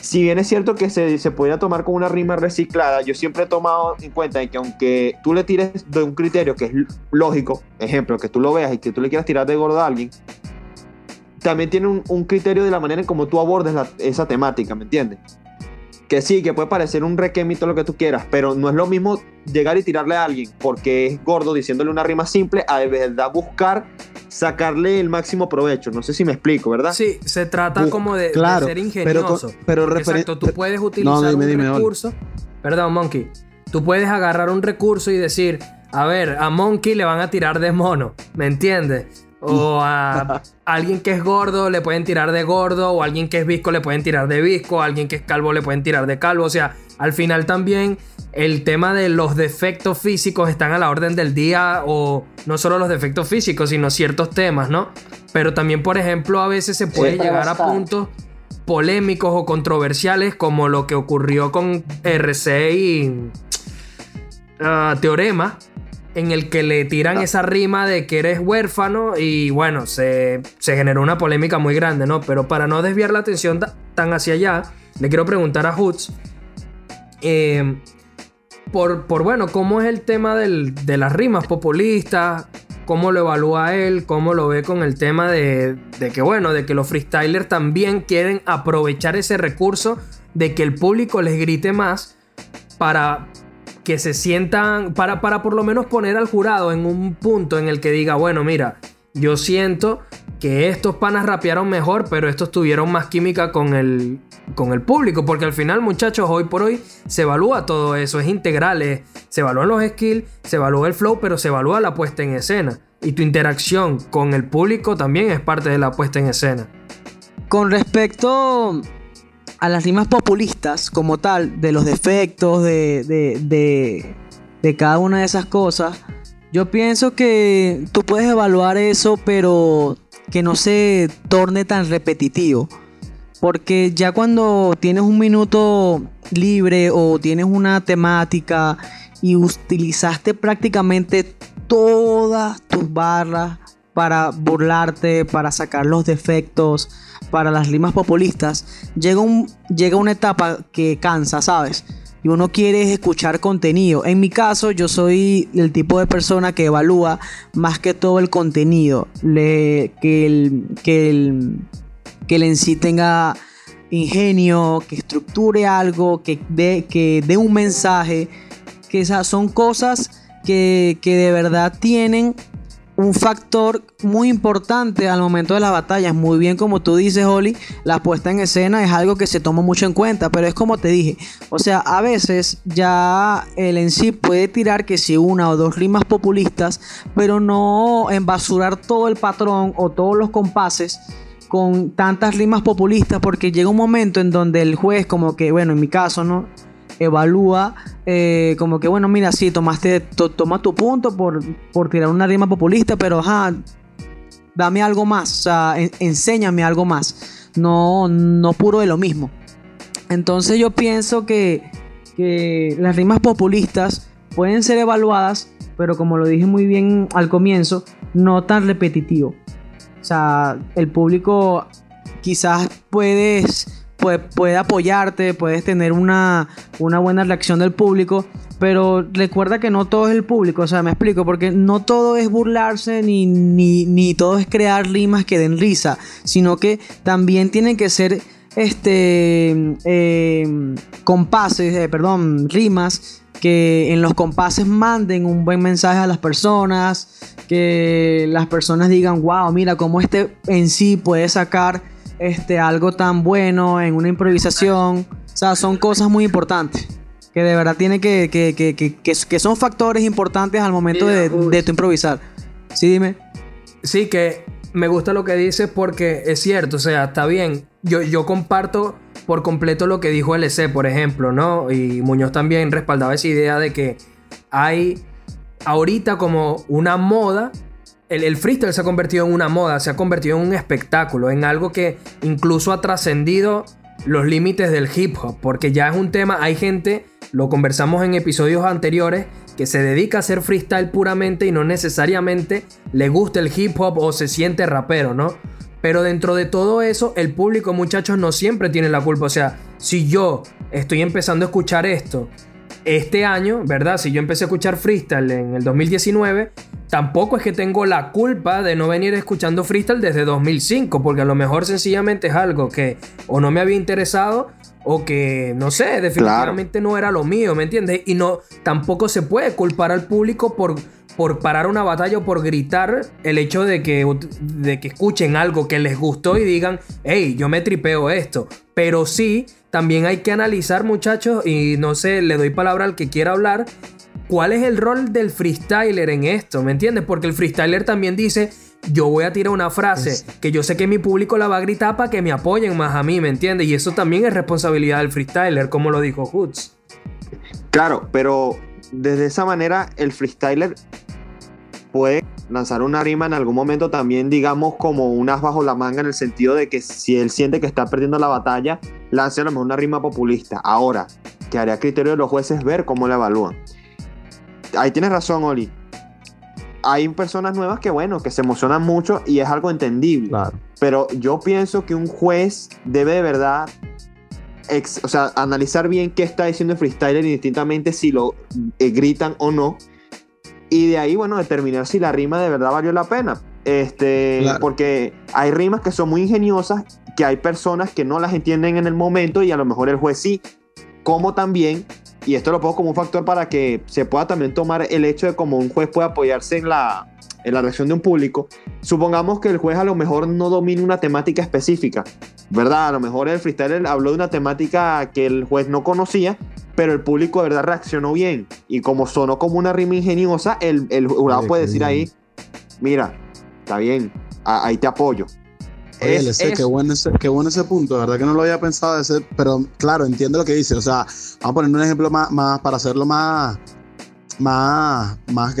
Si bien es cierto que se, se podría tomar como una rima reciclada, yo siempre he tomado en cuenta de que aunque tú le tires de un criterio que es lógico, ejemplo, que tú lo veas y que tú le quieras tirar de gordo a alguien, también tiene un, un criterio de la manera en cómo tú abordes la- esa temática, ¿me entiendes? Que sí, que puede parecer un requemito lo que tú quieras, pero no es lo mismo llegar y tirarle a alguien porque es gordo diciéndole una rima simple a de verdad buscar sacarle el máximo provecho. No sé si me explico, ¿verdad? Sí, se trata como de, de claro, ser pero ingenioso. pero referen- Exacto, tú puedes utilizar No, dime, un dime, recurso. Perdón, Monkey. Tú puedes agarrar un recurso y decir, a ver, a Monkey le van a tirar de mono, ¿me entiendes? O a alguien que es gordo le pueden tirar de gordo, o a alguien que es visco le pueden tirar de visco, a alguien que es calvo le pueden tirar de calvo. O sea, al final también el tema de los defectos físicos están a la orden del día, o no solo los defectos físicos, sino ciertos temas, ¿no? Pero también, por ejemplo, a veces se puede llegar a puntos polémicos o controversiales como lo que ocurrió con RC y ah, Teorema, en el que le tiran esa rima de que eres huérfano y bueno, se, se generó una polémica muy grande, ¿no? Pero para no desviar la atención ta- tan hacia allá, le quiero preguntar a Hoots, eh, por, por, bueno, cómo es el tema del- de las rimas populistas, cómo lo evalúa él, cómo lo ve con el tema de, de que, bueno, de que los freestylers también quieren aprovechar ese recurso de que el público les grite más para que se sientan, para, para por lo menos poner al jurado en un punto en el que diga, bueno, mira, yo siento que estos panas rapearon mejor, pero estos tuvieron más química con el, con el público, porque al final, muchachos, hoy por hoy se evalúa todo eso, es integral, es- se evalúan los skills, se evalúa el flow, pero se evalúa la puesta en escena. Y tu interacción con el público también es parte de la puesta en escena. Con respecto a las rimas populistas como tal, de los defectos, de, de, de- cada una de esas cosas, yo pienso que tú puedes evaluar eso, pero que no se torne tan repetitivo. Porque ya cuando tienes un minuto libre o tienes una temática y utilizaste prácticamente todas tus barras para burlarte, para sacar los defectos, para las rimas populistas, llega, un, llega una etapa que cansa, ¿sabes? Y uno quiere escuchar contenido. En mi caso, yo soy el tipo de persona que evalúa más que todo el contenido. Que, el, que, el, que el en sí tenga ingenio, que estructure algo, que dé, que dé un mensaje. Que esas son cosas que, que de verdad tienen un factor muy importante al momento de las batallas. Muy bien, como tú dices, Oli, la puesta en escena es algo que se toma mucho en cuenta, pero es como te dije, o sea, a veces ya el en sí puede tirar que si una o dos rimas populistas, pero no embasurar todo el patrón o todos los compases con tantas rimas populistas, porque llega un momento en donde el juez, como que, bueno, en mi caso, ¿no? Evalúa eh, como que bueno mira sí tomaste to- toma tu punto por, por tirar una rima populista pero ajá dame algo más o sea en- enséñame algo más no no puro de lo mismo entonces yo pienso que, que las rimas populistas pueden ser evaluadas pero como lo dije muy bien al comienzo no tan repetitivo. O sea el público quizás puedes puede, apoyarte, puedes tener una, una buena reacción del público, pero recuerda que no todo es el público, o sea, me explico, porque no todo es burlarse ni, ni, ni todo es crear rimas que den risa, sino que también tienen que ser este eh, compases, eh, perdón, rimas que en los compases manden un buen mensaje a las personas, que las personas digan, wow, mira cómo este en sí puede sacar este, algo tan bueno en una improvisación. O sea, son cosas muy importantes. Que de verdad tiene que, que, que, que, que- que son factores importantes al momento de, de tu improvisar. Sí, dime. Sí, que me gusta lo que dices porque es cierto, o sea, está bien. Yo, yo comparto por completo lo que dijo LC, por ejemplo, ¿no? Y Muñoz también respaldaba esa idea de que hay ahorita como una moda. El, freestyle se ha convertido en una moda, se ha convertido en un espectáculo, en algo que incluso ha trascendido los límites del hip hop, porque ya es un tema, hay gente, lo conversamos en episodios anteriores, que se dedica a hacer freestyle puramente y no necesariamente le gusta el hip hop o se siente rapero, ¿no? Pero dentro de todo eso, el público, muchachos, no siempre tiene la culpa. O sea, si yo estoy empezando a escuchar esto este año, ¿verdad? Si yo empecé a escuchar freestyle en el 2019, tampoco es que tengo la culpa de no venir escuchando freestyle desde 2005, porque a lo mejor sencillamente es algo que o no me había interesado o que no sé, definitivamente no era lo mío, ¿me entiendes? Y no tampoco se puede culpar al público por por parar una batalla o por gritar el hecho de que, de que escuchen algo que les gustó y digan, hey, yo me tripeo esto. Pero sí, también hay que analizar, muchachos, y no sé, le doy palabra al que quiera hablar, cuál es el rol del freestyler en esto, ¿me entiendes? Porque el freestyler también dice, yo voy a tirar una frase que yo sé que mi público la va a gritar para que me apoyen más a mí, ¿me entiendes? Y eso también es responsabilidad del freestyler, como lo dijo Hoods. Claro, pero desde esa manera el freestyler puede lanzar una rima en algún momento también, digamos, como unas bajo la manga en el sentido de que si él siente que está perdiendo la batalla, lance a lo mejor una rima populista. Ahora, que haría criterio de los jueces ver cómo la evalúan. Ahí tienes razón, Oli. Hay personas nuevas que, bueno, que se emocionan mucho y es algo entendible. Pero yo pienso que un juez debe de verdad o sea, analizar bien qué está diciendo el freestyler indistintamente si lo eh, gritan o no. Y de ahí, bueno, determinar si la rima de verdad valió la pena. Este, Porque hay rimas que son muy ingeniosas, que hay personas que no las entienden en el momento y a lo mejor el juez sí. Como también, y esto lo pongo como un factor para que se pueda también tomar el hecho de cómo un juez puede apoyarse en la, en la reacción de un público, supongamos que el juez a lo mejor no domine una temática específica, ¿verdad? A lo mejor el freestyler habló de una temática que el juez no conocía, pero el público de verdad reaccionó bien. Y como sonó como una rima ingeniosa, el, el jurado puede decir ahí, mira, está bien, ahí te apoyo. es, qué, bueno ese, qué bueno ese punto, verdad que no lo había pensado, ese, pero claro, entiendo lo que dice. O sea, vamos a poner un ejemplo más, más para hacerlo más, más, más,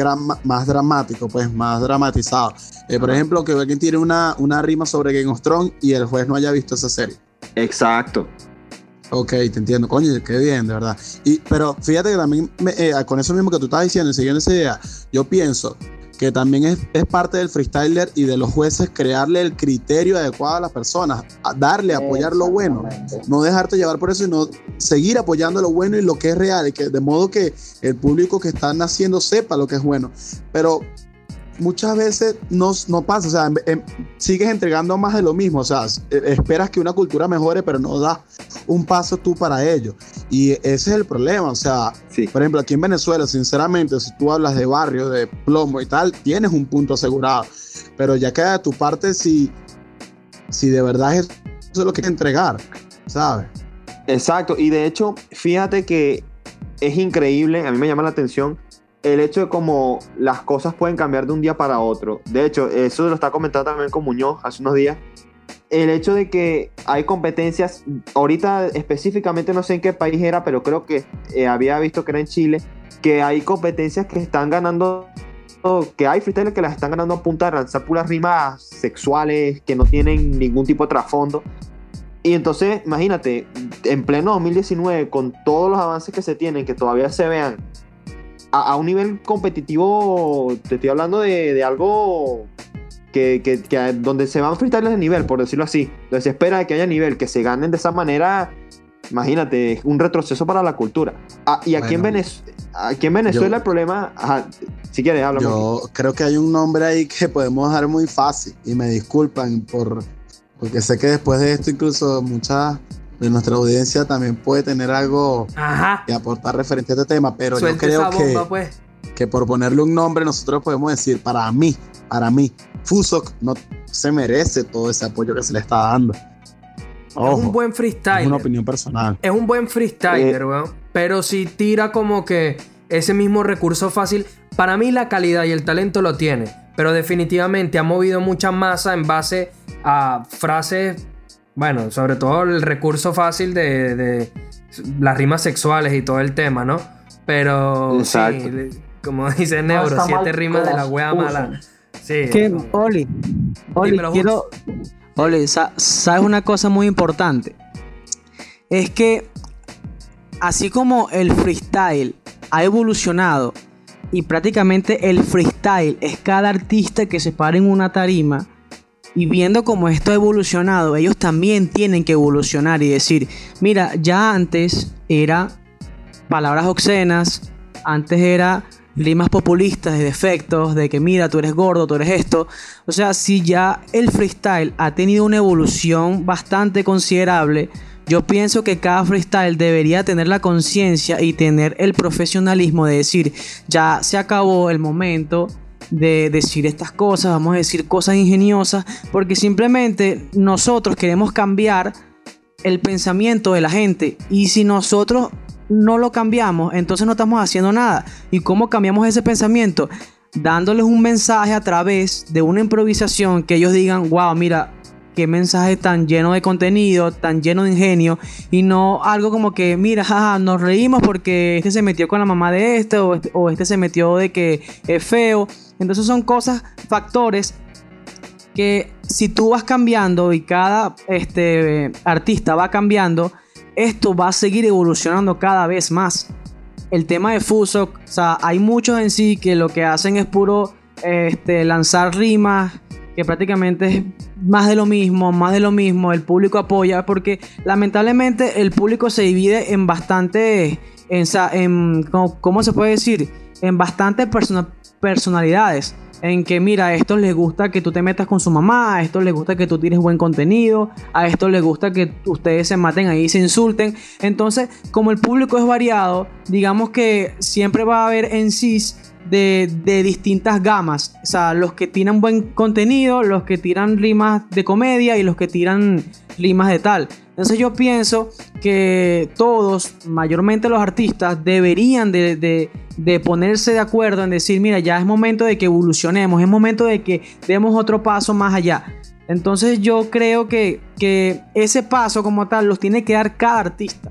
más dramático, pues más dramatizado. Eh, por ejemplo, que alguien tiene una, una rima sobre Game of Thrones y el juez no haya visto esa serie. Exacto. Ok, te entiendo, coño, qué bien, de verdad. Y, pero fíjate que también, eh, con eso mismo que tú estabas diciendo, siguiendo esa idea, yo pienso que también es, es, parte del freestyler y de los jueces crearle el criterio adecuado a las personas, darle, apoyar lo bueno, no dejarte llevar por eso, sino seguir apoyando lo bueno y lo que es real, y que, de modo que el público que está naciendo sepa lo que es bueno. Pero muchas veces no, no pasa, o sea, sigues entregando más de lo mismo, o sea, e, esperas que una cultura mejore, pero no das un paso tú para ello. Y ese es el problema, o sea, por ejemplo, aquí en Venezuela, sinceramente, si tú hablas de barrio, de plomo y tal, tienes un punto asegurado, pero ya queda de tu parte si, si de verdad eso es lo que hay que entregar, ¿sabes? Exacto, y de hecho, fíjate que es increíble, a mí me llama la atención el hecho de cómo las cosas pueden cambiar de un día para otro. De hecho, eso lo está comentando también con Muñoz hace unos días. El hecho de que hay competencias, ahorita específicamente no sé en qué país era, pero creo que eh, había visto que era en Chile, que hay competencias que están ganando, que hay freestylers que las están ganando a punta de lanzar puras rimas sexuales que no tienen ningún tipo de trasfondo. Y entonces, imagínate, en pleno 2019, con todos los avances que se tienen, que todavía se vean a, un nivel competitivo, te estoy hablando de, algo que, donde se van freestyles de nivel, por decirlo así. Donde se espera que haya nivel, que se ganen de esa manera. Imagínate, un retroceso para la cultura. Ah, y aquí, en aquí en Venezuela el problema, si quieres, habla. Yo creo que hay un nombre ahí que podemos dar muy fácil y me disculpan por, porque sé que después de esto incluso muchas de nuestra audiencia también puede tener algo que aportar referente a este tema, pero yo creo que, pues. que por ponerle un nombre nosotros podemos decir, para mí, para mí, Fusok no se merece todo ese apoyo que se le está dando. es un buen freestyler. Es una opinión personal. Es un buen freestyler, eh, Pero si tira como que ese mismo recurso fácil, para mí la calidad y el talento lo tiene. Pero definitivamente ha movido mucha masa en base a frases bueno, sobre todo el recurso fácil de, de las rimas sexuales y todo el tema, ¿no? Pero Exacto. sí, como dice Neuro, está siete mal rimas de la wea mala. Sí. que. Oli, Oli, quiero. Oli, sa- ¿sabes una cosa muy importante? Es que, así como el freestyle ha evolucionado y prácticamente el freestyle es cada artista que se para en una tarima y viendo cómo esto ha evolucionado, ellos también tienen que evolucionar y decir, mira, ya antes era palabras obscenas, antes era rimas populistas de defectos, de que mira, tú eres gordo, tú eres esto. O sea, si ya el freestyle ha tenido una evolución bastante considerable, yo pienso que cada freestyle debería tener la conciencia y tener el profesionalismo de decir, ya se acabó el momento de decir estas cosas, vamos a decir cosas ingeniosas, porque simplemente nosotros queremos cambiar el pensamiento de la gente y si nosotros no lo cambiamos, entonces no estamos haciendo nada. ¿Y cómo cambiamos ese pensamiento? Dándoles un mensaje a través de una improvisación que ellos digan, wow, mira, qué mensaje tan lleno de contenido, tan lleno de ingenio, y no algo como que, mira, jaja, nos reímos porque este se metió con la mamá de este, o este, o este se metió de que es feo. Entonces son cosas, factores que si tú vas cambiando y cada este, artista va cambiando, esto va a seguir evolucionando cada vez más. El tema de Fuso, o sea, hay muchos en sí que lo que hacen es puro este, lanzar rimas, que prácticamente es más de lo mismo, más de lo mismo, el público apoya, porque lamentablemente el público se divide en bastante, en, en ¿cómo, se puede decir? En bastantes persona- personalidades. En que, mira, a estos les gusta que tú te metas con su mamá, a estos les gusta que tú tires buen contenido, a estos les gusta que ustedes se maten ahí y se insulten. Entonces, como el público es variado, digamos que siempre va a haber en sí de, de distintas gamas. O sea, los que tiran buen contenido, los que tiran rimas de comedia y los que tiran rimas de tal. Entonces yo pienso que todos, mayormente los artistas, deberían de, de- de ponerse de acuerdo en decir, mira, ya es momento de que evolucionemos, es momento de que demos otro paso más allá. Entonces yo creo que, que ese paso como tal los tiene que dar cada artista.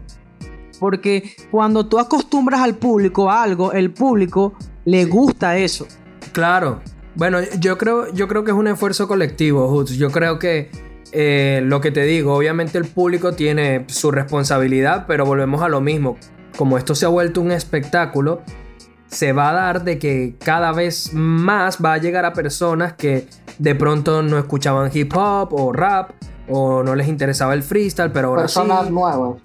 Porque cuando tú acostumbras al público a algo, el público le gusta eso. Claro. Bueno, yo creo, yo creo que es un esfuerzo colectivo, Hoots. Yo creo que eh, lo que te digo, obviamente el público tiene su responsabilidad, pero volvemos a lo mismo. Como esto se ha vuelto un espectáculo, se va a dar de que cada vez más va a llegar a personas que de pronto no escuchaban hip hop o rap o no les interesaba el freestyle, pero ahora Personas sí. nuevas.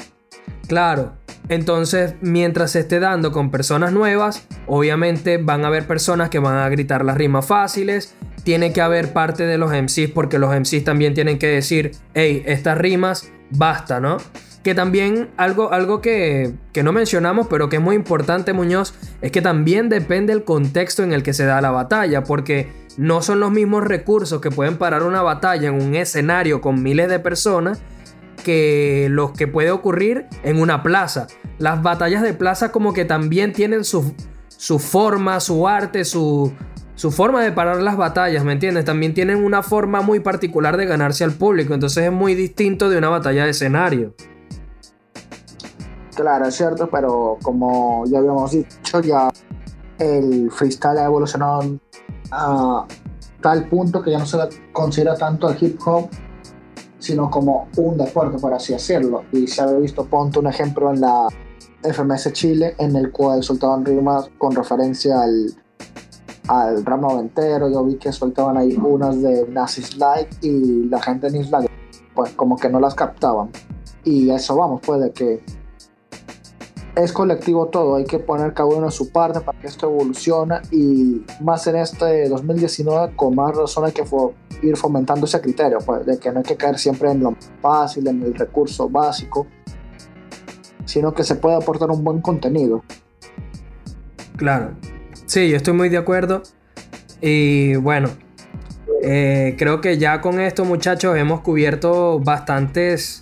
Claro. Entonces, mientras se esté dando con personas nuevas, obviamente van a haber personas que van a gritar las rimas fáciles. Tiene que haber parte de los MCs porque los MCs también tienen que decir, hey, estas rimas, basta, ¿no? Que también algo, algo que, que no mencionamos, pero que es muy importante, Muñoz, es que también depende el contexto en el que se da la batalla, porque no son los mismos recursos que pueden parar una batalla en un escenario con miles de personas que los que puede ocurrir en una plaza. Las batallas de plaza como que también tienen su, forma, su arte, su, su forma de parar las batallas, ¿me entiendes? También tienen una forma muy particular de ganarse al público, entonces es muy distinto de una batalla de escenario. Claro, es cierto, pero como ya habíamos dicho, ya el freestyle ha evolucionado a tal punto que ya no se considera tanto el hip hop, sino como un deporte, por así decirlo. Y se había visto, ponte un ejemplo en la FMS Chile, en el cual soltaban rimas con referencia al, al rap noventero. Yo vi que soltaban ahí unas de Nazis Like y la gente en Isla, pues como que no las captaban. Y a eso vamos, puede que es colectivo todo, hay que poner cada uno en su parte para que esto evolucione y más en este 2019 con más razón hay que ir fomentando ese criterio, pues, de que no hay que caer siempre en lo fácil, en el recurso básico, sino que se puede aportar un buen contenido. Claro. Sí, yo estoy muy de acuerdo. Y bueno, eh, creo que ya con esto, muchachos, hemos cubierto bastantes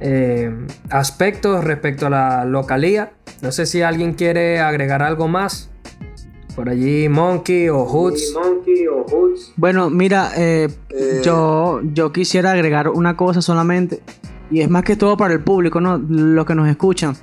eh, aspectos respecto a la localía. No sé si alguien quiere agregar algo más. Por allí Monkey o Hoods. Bueno, mira, eh, yo, yo quisiera agregar una cosa solamente, y es más que todo para el público, ¿no? Los que nos escuchan,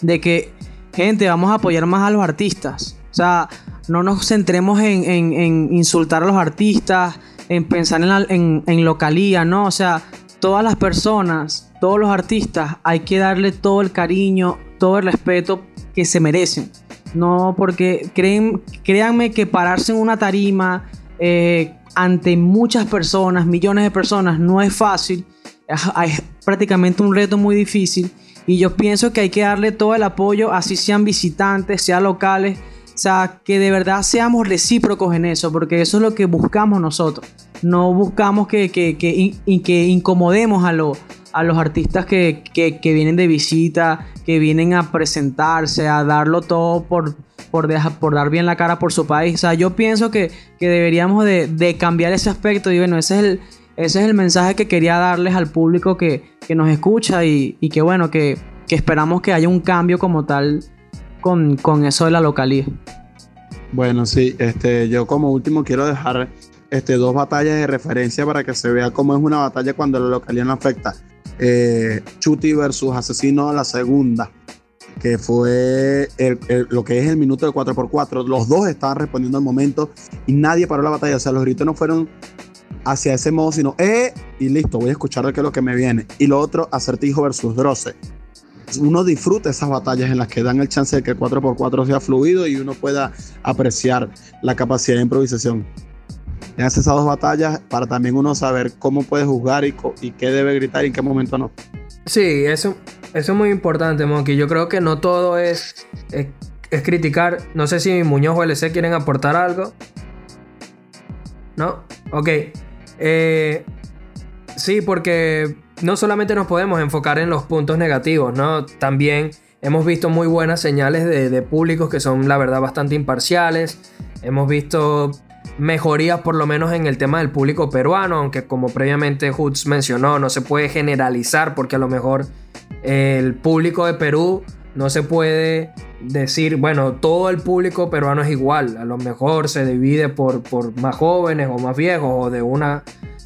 de que, gente, vamos a apoyar más a los artistas. O sea, no nos centremos en, en- en insultar a los artistas, en pensar en, la- en, en localía, ¿no? O sea, todas las personas, todos los artistas, hay que darle todo el cariño, todo el respeto que se merecen. No, porque creen, créanme que pararse en una tarima eh, ante muchas personas, millones de personas, no es fácil. Es, prácticamente un reto muy difícil. Y yo pienso que hay que darle todo el apoyo, así sean visitantes, sean locales. O sea, que de verdad seamos recíprocos en eso, porque eso es lo que buscamos nosotros. No buscamos que, que, que, que incomodemos a, a los artistas que, que- vienen de visita, que vienen a presentarse, a darlo todo por, por, por dar bien la cara por su país. O sea, yo pienso que, deberíamos de, de cambiar ese aspecto y bueno, ese es el, ese es el mensaje que quería darles al público que, nos escucha y, y que bueno, que, que esperamos que haya un cambio como tal con, con eso de la localidad. Bueno, sí, este, yo como último quiero dejar este, dos batallas de referencia para que se vea cómo es una batalla cuando la localidad no afecta. Eh, Chuti versus Asesino la segunda, que fue el- lo que es el minuto de 4x4. Los dos estaban respondiendo al momento y nadie paró la batalla. O sea, los gritos no fueron hacia ese modo, sino, ¡eh! Y listo, voy a escuchar qué es lo que me viene. Y lo otro, Acertijo versus Droce. Uno disfruta esas batallas en las que dan el chance de que el 4x4 sea fluido y uno pueda apreciar la capacidad de improvisación. En esas dos batallas para también uno saber cómo puede juzgar y, qué debe gritar y en qué momento no. Sí, eso, es muy importante, Monkey. Yo creo que no todo es, criticar. No sé si Muñoz o LC quieren aportar algo. ¿No? Ok. Eh, sí, porque no solamente nos podemos enfocar en los puntos negativos, ¿no? También hemos visto muy buenas señales de públicos que son, la verdad, bastante imparciales. Hemos visto mejorías por lo menos en el tema del público peruano, aunque como previamente Hoods mencionó, no se puede generalizar porque a lo mejor el público de Perú no se puede decir, bueno, todo el público peruano es igual, a lo mejor se divide por, por más jóvenes o más viejos o de una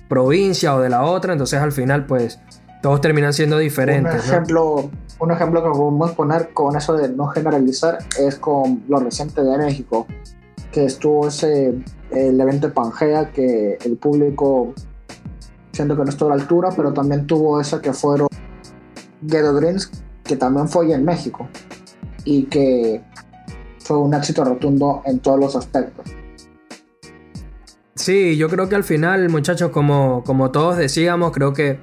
provincia o de la otra, entonces al final pues todos terminan siendo Un diferentes. ¿no? ejemplo, un ejemplo que podemos poner con eso de no generalizar es con lo reciente de México, que estuvo ese el evento de Pangea que el público siento que no estuvo a la altura, pero también tuvo esa que fueron Ghetto Dreams, que también fue en México y que fue un éxito rotundo en todos los aspectos. Sí, yo creo que al final, muchachos, como, como todos decíamos, creo que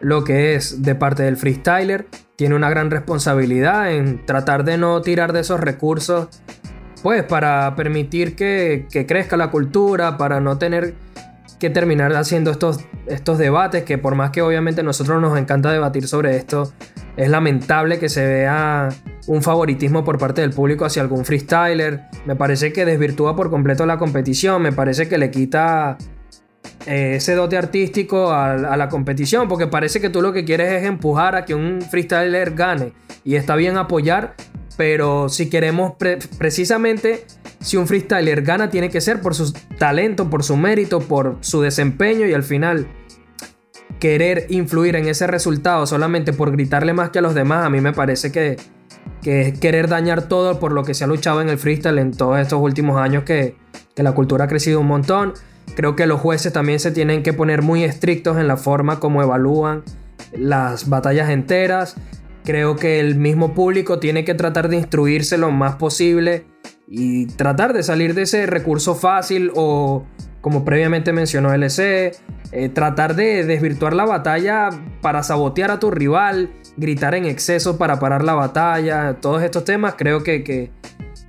lo que es de parte del freestyler tiene una gran responsabilidad en tratar de no tirar de esos recursos, pues para permitir que, que crezca la cultura, para no tener que terminar haciendo estos, estos debates, que por más que obviamente nosotros nos encanta debatir sobre esto, es lamentable que se vea un favoritismo por parte del público hacia algún freestyler. Me parece que desvirtúa por completo la competición, me parece que le quita eh, ese dote artístico a, a la competición, porque parece que tú lo que quieres es empujar a que un freestyler gane. Y está bien apoyar, pero si queremos pre- precisamente, si un freestyler gana, tiene que ser por su talento, por su mérito, por su desempeño y al final querer influir en ese resultado solamente por gritarle más que a los demás, a mí me parece que, que es querer dañar todo por lo que se ha luchado en el freestyle en todos estos últimos años que, que la cultura ha crecido un montón. Creo que los jueces también se tienen que poner muy estrictos en la forma como evalúan las batallas enteras. Creo que el mismo público tiene que tratar de instruirse lo más posible y tratar de salir de ese recurso fácil o, como previamente mencionó LC, eh, tratar de desvirtuar la batalla para sabotear a tu rival, gritar en exceso para parar la batalla, todos estos temas creo que, que,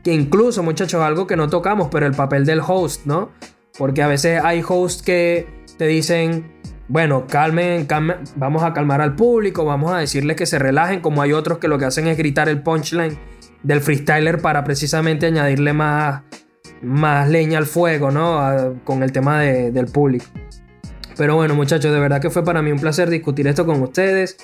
que incluso muchachos algo que no tocamos, pero el papel del host, ¿no? Porque a veces hay hosts que te dicen, bueno, calmen, calmen, vamos a calmar al público, vamos a decirles que se relajen, como hay otros que lo que hacen es gritar el punchline del freestyler para precisamente añadirle más, más leña al fuego, ¿no? Con el tema de- del público. Pero bueno, muchachos, de verdad que fue para mí un placer discutir esto con ustedes.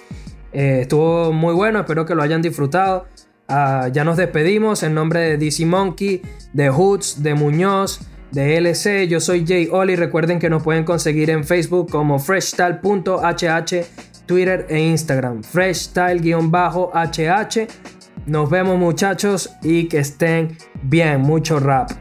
Eh, estuvo muy bueno, espero que lo hayan disfrutado. Ah, ya nos despedimos en nombre de DC Monkey, de Hoods, de Muñoz, de LC. Yo soy Jay Oli. Recuerden que nos pueden conseguir en Facebook como freshstyle.hh, Twitter e Instagram. Freshstyle-hh. Nos vemos muchachos y que estén bien. Mucho rap.